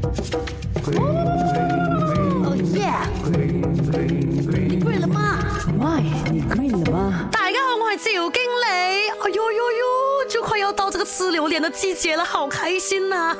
哦耶！你了吗你了吗？大家好，我系酒经理。哎呦呦呦，就快要到这个吃榴莲的季节了，好开心呐！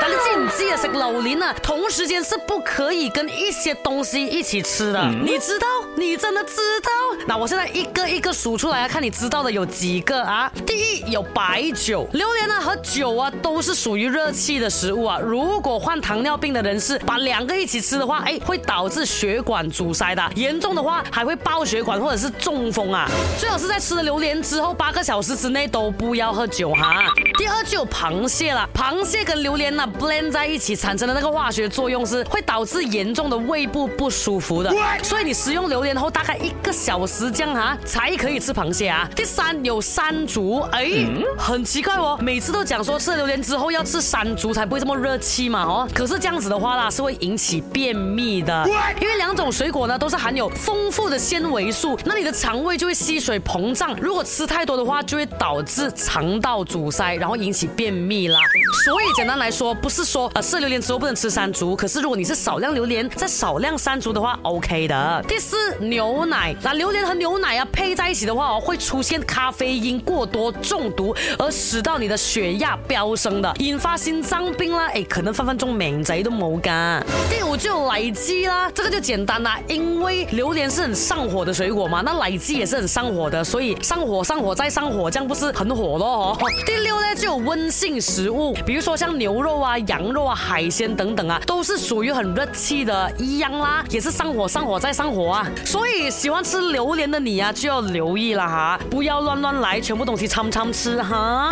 但你知唔知啊？食榴莲啊，同时间是不可以跟一些东西一起吃的，你知道？你真的知道？那我现在一个一个数出来啊，看你知道的有几个啊？第一有白酒，榴莲呢和酒啊都是属于热气的食物啊。如果患糖尿病的人士把两个一起吃的话，哎，会导致血管阻塞的，严重的话还会爆血管或者是中风啊。最好是在吃了榴莲之后八个小时之内都不要喝酒哈。第二就有螃蟹了，螃蟹跟榴莲呢 blend 在一起产生的那个化学作用是会导致严重的胃部不舒服的，所以你食用榴莲。然后大概一个小时这样哈，才可以吃螃蟹啊。第三有山竹，哎，很奇怪哦，每次都讲说吃榴莲之后要吃山竹才不会这么热气嘛哦，可是这样子的话啦，是会引起便秘的，因为两种水果呢都是含有丰富的纤维素，那你的肠胃就会吸水膨胀，如果吃太多的话，就会导致肠道阻塞，然后引起便秘啦。所以简单来说，不是说啊吃榴莲之后不能吃山竹，可是如果你是少量榴莲再少量山竹的话，OK 的。第四。牛奶，那榴莲和牛奶啊配在一起的话，会出现咖啡因过多中毒，而使到你的血压飙升的，引发心脏病啦，哎，可能分分钟免贼都冇干。第五就有奶鸡啦，这个就简单啦，因为榴莲是很上火的水果嘛，那奶鸡也是很上火的，所以上火上火再上火，这样不是很火咯？哦。第六呢就有温性食物，比如说像牛肉啊、羊肉啊、海鲜等等啊，都是属于很热气的，一样啦，也是上火上火再上火啊。所以喜欢吃榴莲的你呀，就要留意了哈，不要乱乱来，全部东西尝尝吃哈。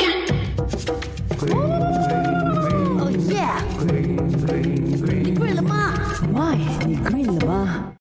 哦耶，你 green 了吗 w h y 你 green 了吗？